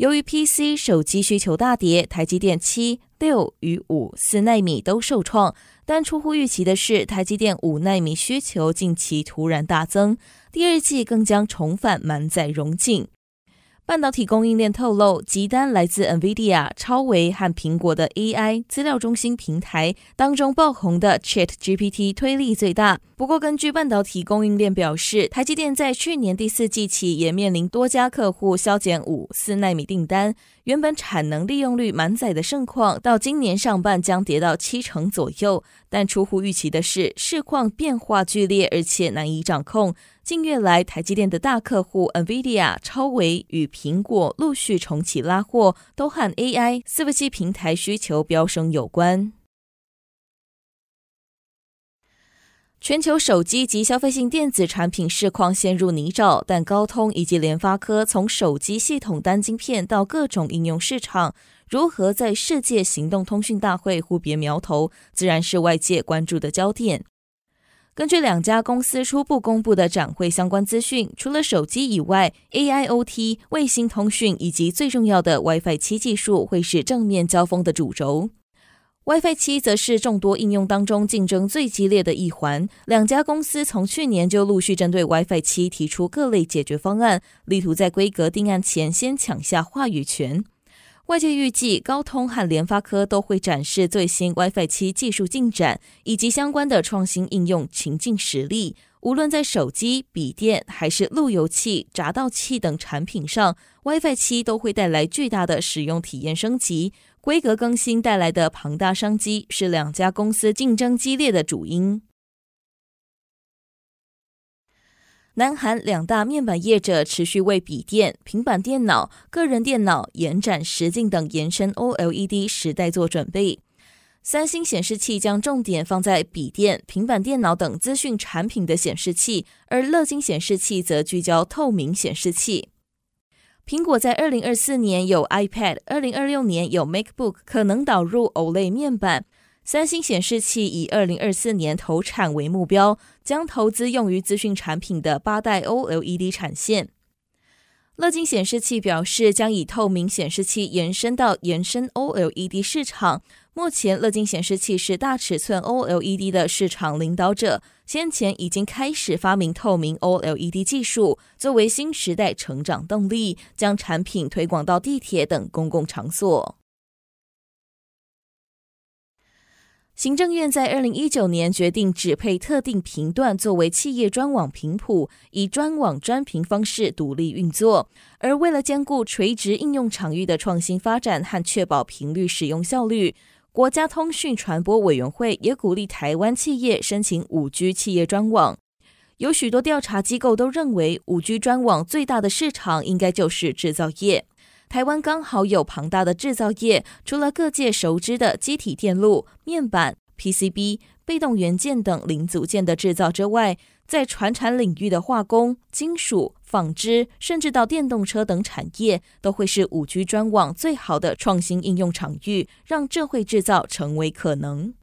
由于 PC 手机需求大跌，台积电七、六与五四纳米都受创。但出乎预期的是，台积电五纳米需求近期突然大增，第二季更将重返满载荣境。半导体供应链透露，集单来自 NVIDIA、超维和苹果的 AI 资料中心平台当中爆红的 ChatGPT 推力最大。不过，根据半导体供应链表示，台积电在去年第四季起也面临多家客户削减五、四纳米订单，原本产能利用率满载的盛况，到今年上半将跌到七成左右。但出乎预期的是，市况变化剧烈，而且难以掌控。近月来，台积电的大客户 NVIDIA、超微与苹果陆续重启拉货，都和 AI 伺服器平台需求飙升有关。全球手机及消费性电子产品市况陷入泥沼，但高通以及联发科从手机系统单晶片到各种应用市场，如何在世界行动通讯大会互别苗头，自然是外界关注的焦点。根据两家公司初步公布的展会相关资讯，除了手机以外，AIoT、卫星通讯以及最重要的 WiFi 七技术会是正面交锋的主轴。WiFi 七则是众多应用当中竞争最激烈的一环。两家公司从去年就陆续针对 WiFi 七提出各类解决方案，力图在规格定案前先抢下话语权。外界预计，高通和联发科都会展示最新 WiFi 七技术进展以及相关的创新应用情境实力。无论在手机、笔电还是路由器、闸道器等产品上，WiFi 七都会带来巨大的使用体验升级。规格更新带来的庞大商机，是两家公司竞争激烈的主因。南韩两大面板业者持续为笔电、平板电脑、个人电脑延展实境等延伸 OLED 时代做准备。三星显示器将重点放在笔电、平板电脑等资讯产品的显示器，而乐金显示器则聚焦透明显示器。苹果在二零二四年有 iPad，二零二六年有 MacBook 可能导入 OLED 面板。三星显示器以二零二四年投产为目标，将投资用于资讯产品的八代 OLED 产线。乐金显示器表示，将以透明显示器延伸到延伸 OLED 市场。目前，乐金显示器是大尺寸 OLED 的市场领导者，先前已经开始发明透明 OLED 技术，作为新时代成长动力，将产品推广到地铁等公共场所。行政院在二零一九年决定指配特定频段作为企业专网频谱，以专网专频方式独立运作。而为了兼顾垂直应用场域的创新发展和确保频率使用效率，国家通讯传播委员会也鼓励台湾企业申请五 G 企业专网。有许多调查机构都认为，五 G 专网最大的市场应该就是制造业。台湾刚好有庞大的制造业，除了各界熟知的机体电路、面板、PCB、被动元件等零组件的制造之外，在传产领域的化工、金属、纺织，甚至到电动车等产业，都会是五 G 专网最好的创新应用场域，让智慧制造成为可能。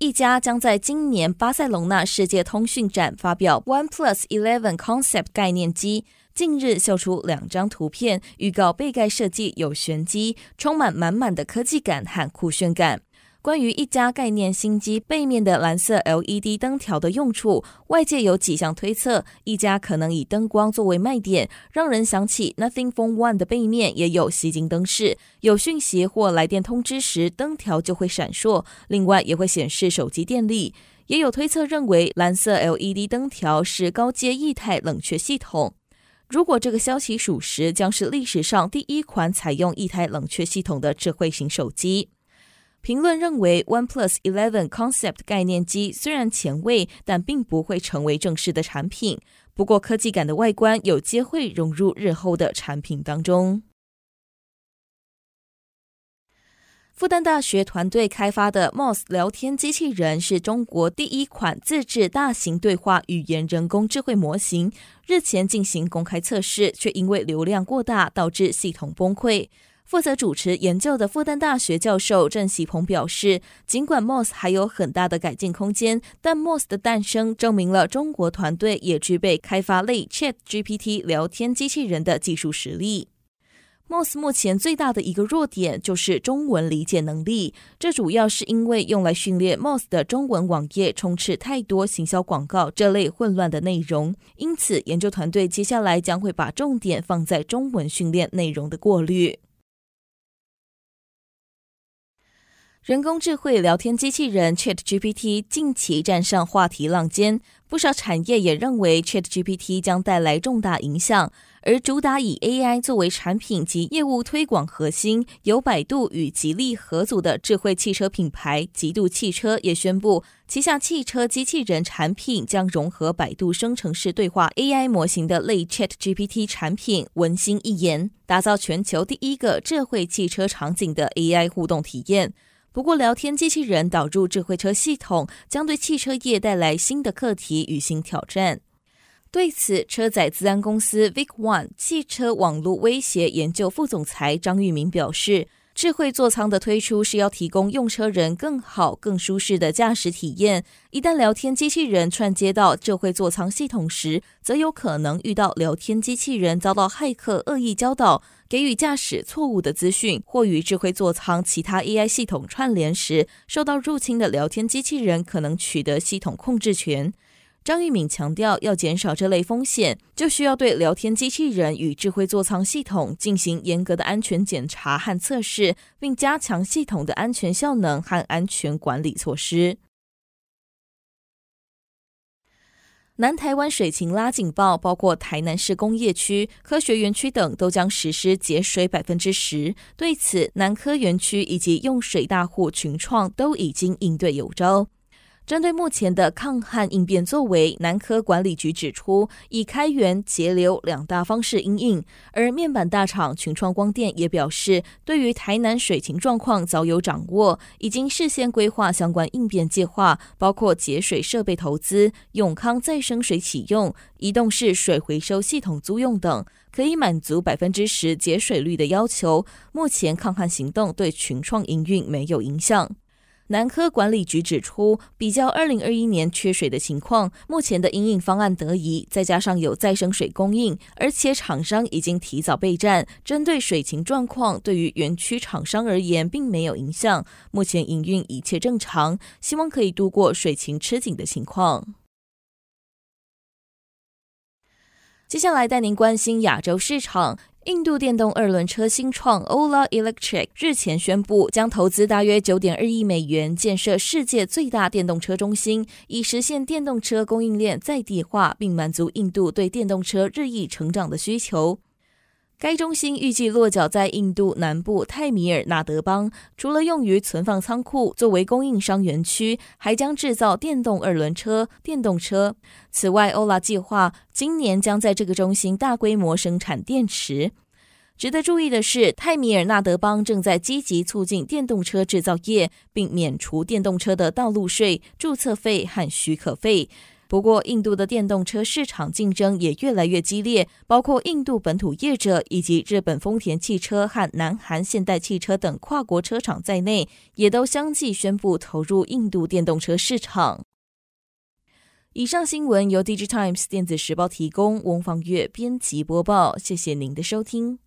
一家将在今年巴塞隆纳世界通讯展发表 OnePlus Eleven Concept 概念机。近日秀出两张图片，预告背盖设计有玄机，充满满满的科技感和酷炫感。关于一加概念新机背面的蓝色 LED 灯条的用处，外界有几项推测：一加可能以灯光作为卖点，让人想起 Nothing Phone One 的背面也有吸睛灯饰，有讯息或来电通知时，灯条就会闪烁。另外，也会显示手机电力。也有推测认为，蓝色 LED 灯条是高阶液态冷却系统。如果这个消息属实，将是历史上第一款采用一台冷却系统的智慧型手机。评论认为，OnePlus Eleven Concept 概念机虽然前卫，但并不会成为正式的产品。不过，科技感的外观有机会融入日后的产品当中。复旦大学团队开发的 Moss 聊天机器人是中国第一款自制大型对话语言人工智慧模型，日前进行公开测试，却因为流量过大导致系统崩溃。负责主持研究的复旦大学教授郑喜鹏表示，尽管 Moss 还有很大的改进空间，但 Moss 的诞生证明了中国团队也具备开发类 ChatGPT 聊天机器人的技术实力。Moss 目前最大的一个弱点就是中文理解能力，这主要是因为用来训练 Moss 的中文网页充斥太多行销广告这类混乱的内容，因此研究团队接下来将会把重点放在中文训练内容的过滤。人工智慧聊天机器人 ChatGPT 近期站上话题浪尖，不少产业也认为 ChatGPT 将带来重大影响。而主打以 AI 作为产品及业务推广核心，由百度与吉利合组的智慧汽车品牌极度汽车也宣布，旗下汽车机器人产品将融合百度生成式对话 AI 模型的类 ChatGPT 产品文心一言，打造全球第一个智慧汽车场景的 AI 互动体验。不过，聊天机器人导入智慧车系统，将对汽车业带来新的课题与新挑战。对此，车载资安公司 VicOne 汽车网络威胁研究副总裁张玉明表示，智慧座舱的推出是要提供用车人更好、更舒适的驾驶体验。一旦聊天机器人串接到智慧座舱系统时，则有可能遇到聊天机器人遭到骇客恶意教导。给予驾驶错误的资讯，或与智慧座舱其他 AI 系统串联时，受到入侵的聊天机器人可能取得系统控制权。张玉敏强调，要减少这类风险，就需要对聊天机器人与智慧座舱系统进行严格的安全检查和测试，并加强系统的安全效能和安全管理措施。南台湾水情拉警报，包括台南市工业区、科学园区等，都将实施节水百分之十。对此，南科园区以及用水大户群创都已经应对有招。针对目前的抗旱应变作为，南科管理局指出，以开源节流两大方式应应。而面板大厂群创光电也表示，对于台南水情状况早有掌握，已经事先规划相关应变计划，包括节水设备投资、永康再生水启用、移动式水回收系统租用等，可以满足百分之十节水率的要求。目前抗旱行动对群创营运没有影响。南科管理局指出，比较二零二一年缺水的情况，目前的应应方案得宜，再加上有再生水供应，而且厂商已经提早备战，针对水情状况，对于园区厂商而言并没有影响。目前营运一切正常，希望可以度过水情吃紧的情况。接下来带您关心亚洲市场。印度电动二轮车新创 Ola Electric 日前宣布，将投资大约九点二亿美元建设世界最大电动车中心，以实现电动车供应链在地化，并满足印度对电动车日益成长的需求。该中心预计落脚在印度南部泰米尔纳德邦，除了用于存放仓库作为供应商园区，还将制造电动二轮车、电动车。此外，欧拉计划今年将在这个中心大规模生产电池。值得注意的是，泰米尔纳德邦正在积极促进电动车制造业，并免除电动车的道路税、注册费和许可费。不过，印度的电动车市场竞争也越来越激烈，包括印度本土业者以及日本丰田汽车和南韩现代汽车等跨国车厂在内，也都相继宣布投入印度电动车市场。以上新闻由《Digitimes 电子时报》提供，翁方月编辑播报。谢谢您的收听。